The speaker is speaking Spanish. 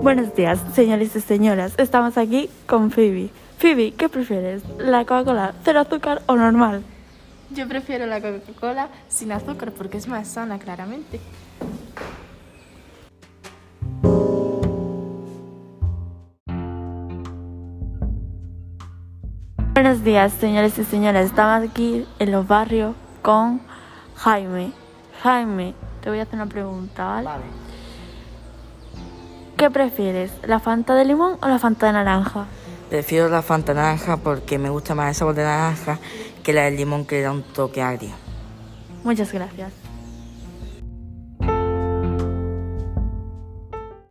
Buenos días, señores y señoras. Estamos aquí con Phoebe. Phoebe, ¿qué prefieres? ¿La Coca-Cola cero azúcar o normal? Yo prefiero la Coca-Cola sin azúcar porque es más sana, claramente. Buenos días, señores y señoras. Estamos aquí en los barrios con Jaime. Jaime, te voy a hacer una pregunta, ¿vale? Vale. ¿Qué prefieres? ¿La Fanta de limón o la Fanta de naranja? Prefiero la Fanta naranja porque me gusta más el sabor de naranja que la del limón que le da un toque agrio. Muchas gracias.